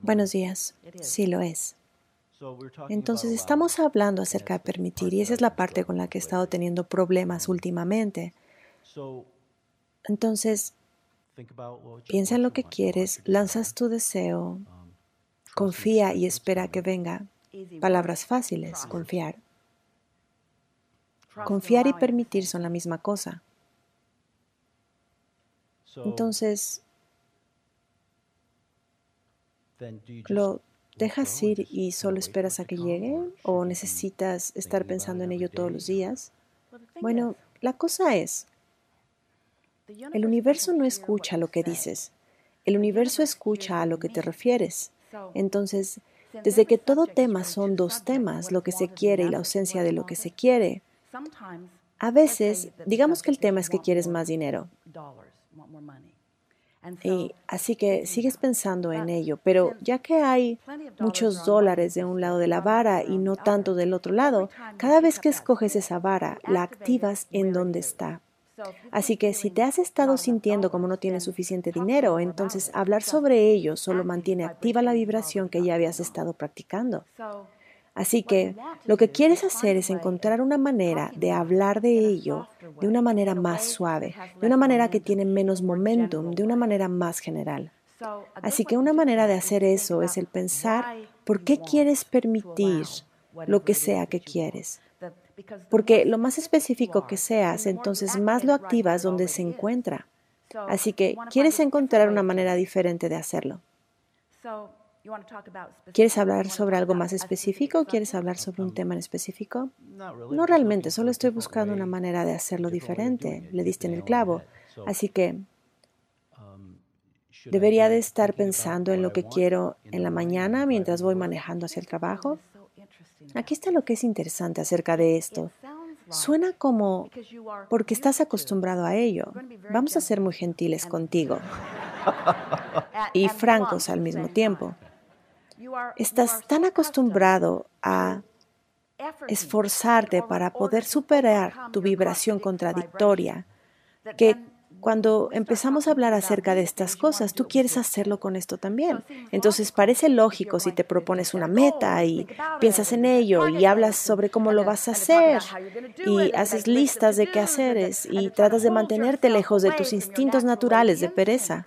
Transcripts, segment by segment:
Buenos días. Sí lo es. Entonces estamos hablando acerca de permitir y esa es la parte con la que he estado teniendo problemas últimamente. Entonces, piensa en lo que quieres, lanzas tu deseo, confía y espera que venga. Palabras fáciles, confiar. Confiar y permitir son la misma cosa. Entonces, ¿lo dejas ir y solo esperas a que llegue? ¿O necesitas estar pensando en ello todos los días? Bueno, la cosa es, el universo no escucha lo que dices, el universo escucha a lo que te refieres. Entonces, desde que todo tema son dos temas, lo que se quiere y la ausencia de lo que se quiere, a veces, digamos que el tema es que quieres más dinero. Y así que sigues pensando en ello, pero ya que hay muchos dólares de un lado de la vara y no tanto del otro lado, cada vez que escoges esa vara, la activas en donde está. Así que si te has estado sintiendo como no tienes suficiente dinero, entonces hablar sobre ello solo mantiene activa la vibración que ya habías estado practicando. Así que lo que quieres hacer es encontrar una manera de hablar de ello de una manera más suave, de una manera que tiene menos momentum, de una manera más general. Así que una manera de hacer eso es el pensar por qué quieres permitir lo que sea que quieres. Porque lo más específico que seas, entonces más lo activas donde se encuentra. Así que quieres encontrar una manera diferente de hacerlo. ¿Quieres hablar sobre algo más específico? ¿Quieres hablar sobre un tema en específico? No realmente, solo estoy buscando una manera de hacerlo diferente. Le diste en el clavo. Así que debería de estar pensando en lo que quiero en la mañana mientras voy manejando hacia el trabajo. Aquí está lo que es interesante acerca de esto. Suena como porque estás acostumbrado a ello. Vamos a ser muy gentiles contigo y francos al mismo tiempo. Estás tan acostumbrado a esforzarte para poder superar tu vibración contradictoria que cuando empezamos a hablar acerca de estas cosas, tú quieres hacerlo con esto también. Entonces parece lógico si te propones una meta y piensas en ello y hablas sobre cómo lo vas a hacer y haces listas de qué haceres y tratas de mantenerte lejos de tus instintos naturales de pereza.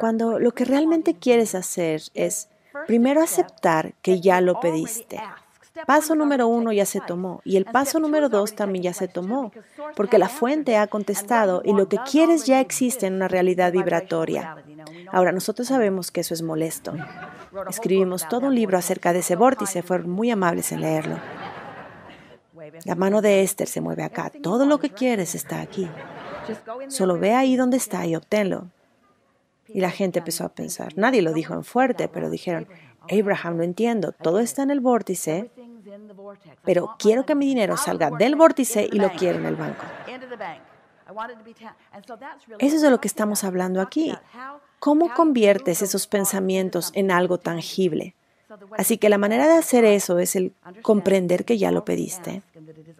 Cuando lo que realmente quieres hacer es primero aceptar que ya lo pediste. Paso número uno ya se tomó y el paso número dos también ya se tomó, porque la fuente ha contestado y lo que quieres ya existe en una realidad vibratoria. Ahora, nosotros sabemos que eso es molesto. Escribimos todo un libro acerca de ese vórtice, fueron muy amables en leerlo. La mano de Esther se mueve acá, todo lo que quieres está aquí. Solo ve ahí donde está y obténlo. Y la gente empezó a pensar, nadie lo dijo en fuerte, pero dijeron, Abraham, no entiendo, todo está en el vórtice, pero quiero que mi dinero salga del vórtice y lo quiero en el banco. Eso es de lo que estamos hablando aquí. ¿Cómo conviertes esos pensamientos en algo tangible? Así que la manera de hacer eso es el comprender que ya lo pediste,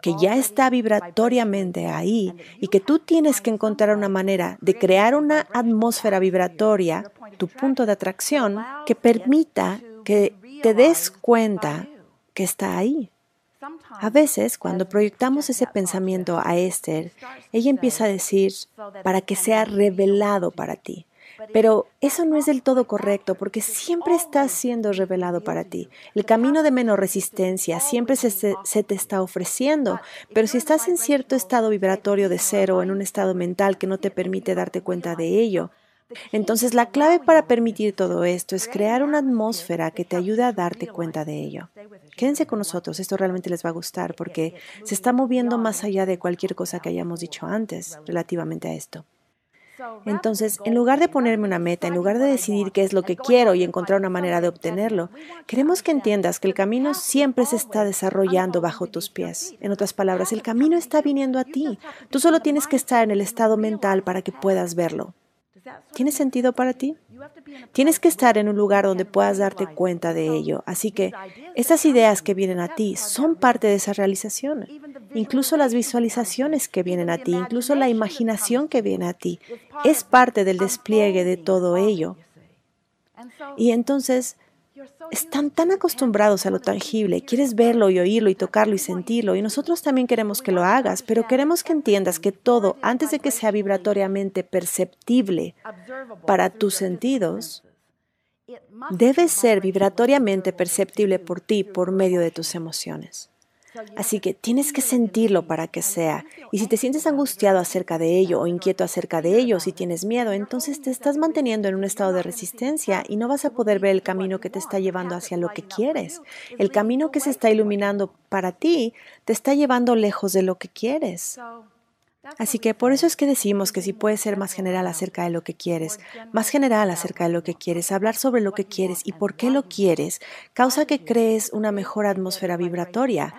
que ya está vibratoriamente ahí y que tú tienes que encontrar una manera de crear una atmósfera vibratoria, tu punto de atracción, que permita que te des cuenta que está ahí. A veces, cuando proyectamos ese pensamiento a Esther, ella empieza a decir, para que sea revelado para ti. Pero eso no es del todo correcto porque siempre está siendo revelado para ti. El camino de menos resistencia siempre se, te está ofreciendo, pero si estás en cierto estado vibratorio de cero, en un estado mental que no te permite darte cuenta de ello, entonces la clave para permitir todo esto es crear una atmósfera que te ayude a darte cuenta de ello. Quédense con nosotros, esto realmente les va a gustar porque se está moviendo más allá de cualquier cosa que hayamos dicho antes relativamente a esto. Entonces, en lugar de ponerme una meta, en lugar de decidir qué es lo que quiero y encontrar una manera de obtenerlo, queremos que entiendas que el camino siempre se está desarrollando bajo tus pies. En otras palabras, el camino está viniendo a ti. Tú solo tienes que estar en el estado mental para que puedas verlo. ¿Tiene sentido para ti? Tienes que estar en un lugar donde puedas darte cuenta de ello. Así que estas ideas que vienen a ti son parte de esa realización. Incluso las visualizaciones que vienen a ti, incluso la imaginación que viene a ti, es parte del despliegue de todo ello. Y entonces están tan acostumbrados a lo tangible, quieres verlo y oírlo y tocarlo y sentirlo, y nosotros también queremos que lo hagas, pero queremos que entiendas que todo, antes de que sea vibratoriamente perceptible para tus sentidos, debe ser vibratoriamente perceptible por ti por medio de tus emociones. Así que tienes que sentirlo para que sea. Y si te sientes angustiado acerca de ello o inquieto acerca de ello, si tienes miedo, entonces te estás manteniendo en un estado de resistencia y no vas a poder ver el camino que te está llevando hacia lo que quieres. El camino que se está iluminando para ti te está llevando lejos de lo que quieres. Así que por eso es que decimos que si puedes ser más general acerca de lo que quieres, más general acerca de lo que quieres, hablar sobre lo que quieres y por qué lo quieres, causa que crees una mejor atmósfera vibratoria.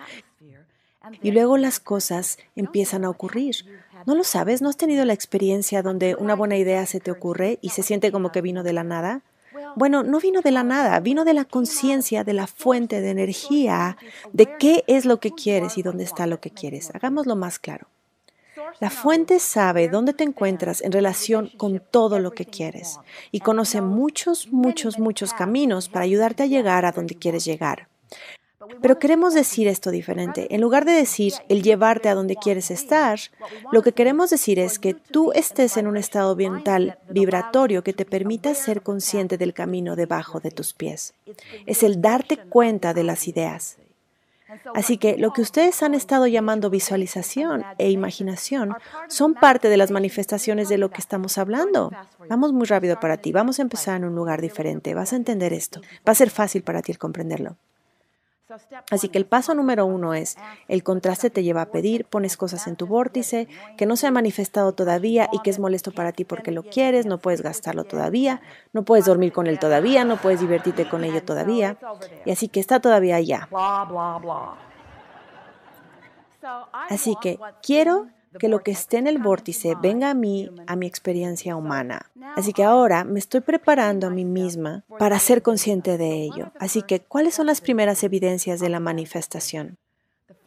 Y luego las cosas empiezan a ocurrir. ¿No lo sabes? ¿No has tenido la experiencia donde una buena idea se te ocurre y se siente como que vino de la nada? Bueno, no vino de la nada, vino de la conciencia, de la fuente de energía, de qué es lo que quieres y dónde está lo que quieres. Hagámoslo más claro. La fuente sabe dónde te encuentras en relación con todo lo que quieres y conoce muchos, muchos, muchos caminos para ayudarte a llegar a donde quieres llegar. Pero queremos decir esto diferente. En lugar de decir el llevarte a donde quieres estar, lo que queremos decir es que tú estés en un estado mental vibratorio que te permita ser consciente del camino debajo de tus pies. Es el darte cuenta de las ideas. Así que lo que ustedes han estado llamando visualización e imaginación son parte de las manifestaciones de lo que estamos hablando. Vamos muy rápido para ti, vamos a empezar en un lugar diferente, vas a entender esto, va a ser fácil para ti el comprenderlo. Así que el paso número uno es, el contraste te lleva a pedir, pones cosas en tu vórtice que no se han manifestado todavía y que es molesto para ti porque lo quieres, no puedes gastarlo todavía, no puedes dormir con él todavía, no puedes divertirte con ello todavía, y así que está todavía allá. Así que quiero que lo que esté en el vórtice venga a mí, a mi experiencia humana. Así que ahora me estoy preparando a mí misma para ser consciente de ello. Así que, ¿cuáles son las primeras evidencias de la manifestación?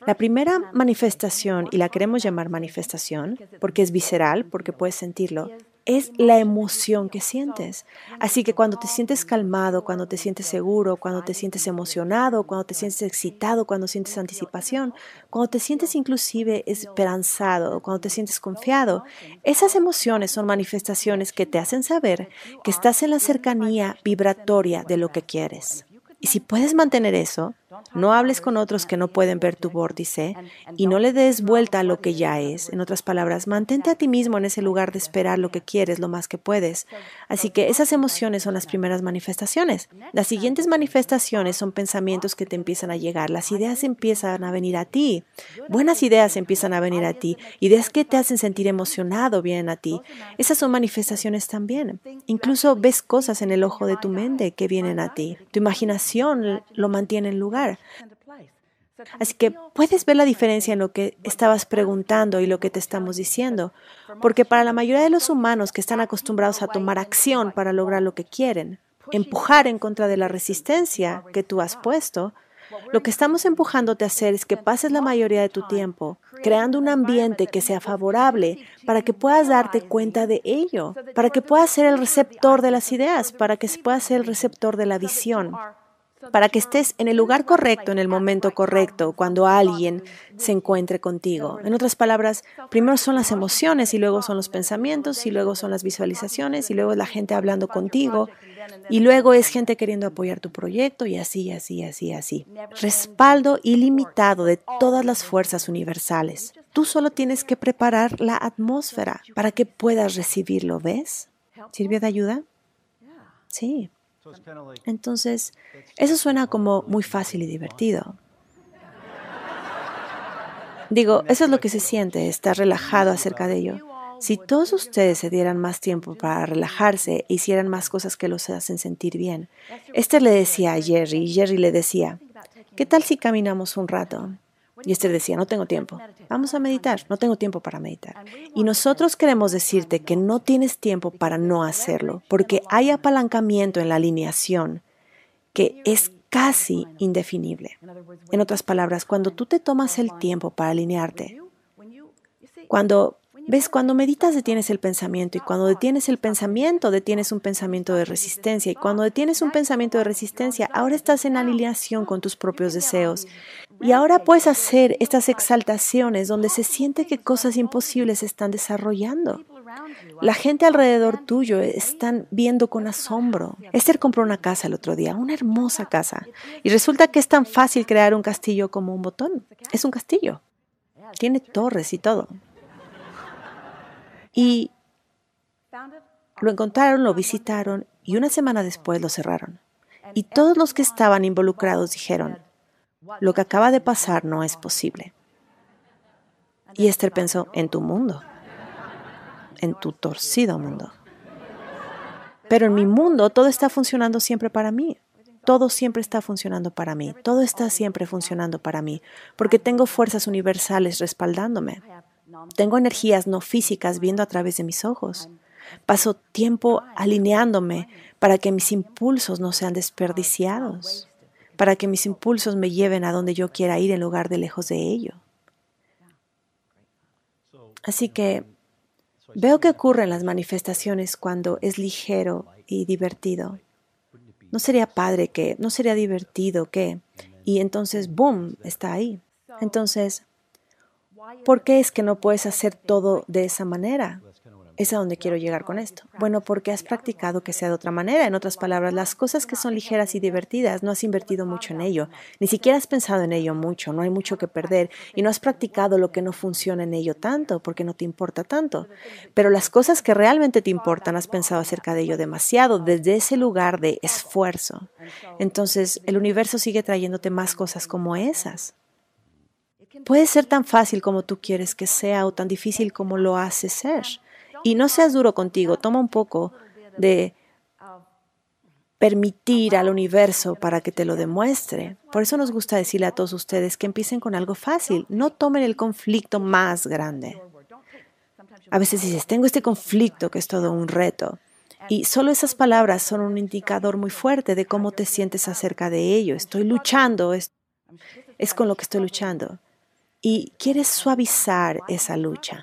La primera manifestación, y la queremos llamar manifestación, porque es visceral, porque puedes sentirlo, es la emoción que sientes. Así que cuando te sientes calmado, cuando te sientes seguro, cuando te sientes emocionado, cuando te sientes excitado, cuando sientes anticipación, cuando te sientes inclusive esperanzado, cuando te sientes confiado, esas emociones son manifestaciones que te hacen saber que estás en la cercanía vibratoria de lo que quieres. Y si puedes mantener eso, no hables con otros que no pueden ver tu vórtice y no le des vuelta a lo que ya es. En otras palabras, mantente a ti mismo en ese lugar de esperar lo que quieres lo más que puedes. Así que esas emociones son las primeras manifestaciones. Las siguientes manifestaciones son pensamientos que te empiezan a llegar. Las ideas empiezan a venir a ti. Buenas ideas empiezan a venir a ti. Ideas que te hacen sentir emocionado vienen a ti. Esas son manifestaciones también. Incluso ves cosas en el ojo de tu mente que vienen a ti. Tu imaginación lo mantiene en Así que puedes ver la diferencia en lo que estabas preguntando y lo que te estamos diciendo, porque para la mayoría de los humanos que están acostumbrados a tomar acción para lograr lo que quieren, empujar en contra de la resistencia que tú has puesto, lo que estamos empujándote a hacer es que pases la mayoría de tu tiempo creando un ambiente que sea favorable para que puedas darte cuenta de ello, para que puedas ser el receptor de las ideas, para que puedas ser el receptor de la visión para que estés en el lugar correcto, en el momento correcto, cuando alguien se encuentre contigo. En otras palabras, primero son las emociones y luego son los pensamientos y luego son las visualizaciones y luego es la gente hablando contigo y luego es gente queriendo apoyar tu proyecto y así, así, así, así. Respaldo ilimitado de todas las fuerzas universales. Tú solo tienes que preparar la atmósfera para que puedas recibirlo, ¿ves? ¿Sirvió de ayuda? Sí. Entonces, eso suena como muy fácil y divertido. Digo, eso es lo que se siente, estar relajado acerca de ello. Si todos ustedes se dieran más tiempo para relajarse e hicieran más cosas que los hacen sentir bien. Esther le decía a Jerry y Jerry le decía, ¿qué tal si caminamos un rato? Y Esther decía, no tengo tiempo. Vamos a meditar, no tengo tiempo para meditar. Y nosotros queremos decirte que no tienes tiempo para no hacerlo, porque hay apalancamiento en la alineación que es casi indefinible. En otras palabras, cuando tú te tomas el tiempo para alinearte, cuando ves, cuando meditas detienes el pensamiento y cuando detienes el pensamiento detienes un pensamiento de resistencia y cuando detienes un pensamiento de resistencia ahora estás en alineación con tus propios deseos y ahora puedes hacer estas exaltaciones donde se siente que cosas imposibles se están desarrollando. La gente alrededor tuyo están viendo con asombro. Esther compró una casa el otro día, una hermosa casa. Y resulta que es tan fácil crear un castillo como un botón. Es un castillo. Tiene torres y todo. Y lo encontraron, lo visitaron y una semana después lo cerraron. Y todos los que estaban involucrados dijeron, lo que acaba de pasar no es posible. Y Esther pensó, en tu mundo en tu torcido mundo. Pero en mi mundo todo está funcionando siempre para mí. Todo siempre está funcionando para mí. Todo está siempre funcionando para mí. Porque tengo fuerzas universales respaldándome. Tengo energías no físicas viendo a través de mis ojos. Paso tiempo alineándome para que mis impulsos no sean desperdiciados. Para que mis impulsos me lleven a donde yo quiera ir en lugar de lejos de ello. Así que Veo que ocurren las manifestaciones cuando es ligero y divertido. ¿No sería padre que, no sería divertido que? Y entonces, ¡boom!, está ahí. Entonces, ¿por qué es que no puedes hacer todo de esa manera? Es a donde quiero llegar con esto. Bueno, porque has practicado que sea de otra manera. En otras palabras, las cosas que son ligeras y divertidas, no has invertido mucho en ello. Ni siquiera has pensado en ello mucho. No hay mucho que perder. Y no has practicado lo que no funciona en ello tanto, porque no te importa tanto. Pero las cosas que realmente te importan, has pensado acerca de ello demasiado, desde ese lugar de esfuerzo. Entonces, el universo sigue trayéndote más cosas como esas. Puede ser tan fácil como tú quieres que sea o tan difícil como lo hace ser. Y no seas duro contigo, toma un poco de permitir al universo para que te lo demuestre. Por eso nos gusta decirle a todos ustedes que empiecen con algo fácil, no tomen el conflicto más grande. A veces dices, tengo este conflicto que es todo un reto. Y solo esas palabras son un indicador muy fuerte de cómo te sientes acerca de ello. Estoy luchando, es, es con lo que estoy luchando. Y quieres suavizar esa lucha.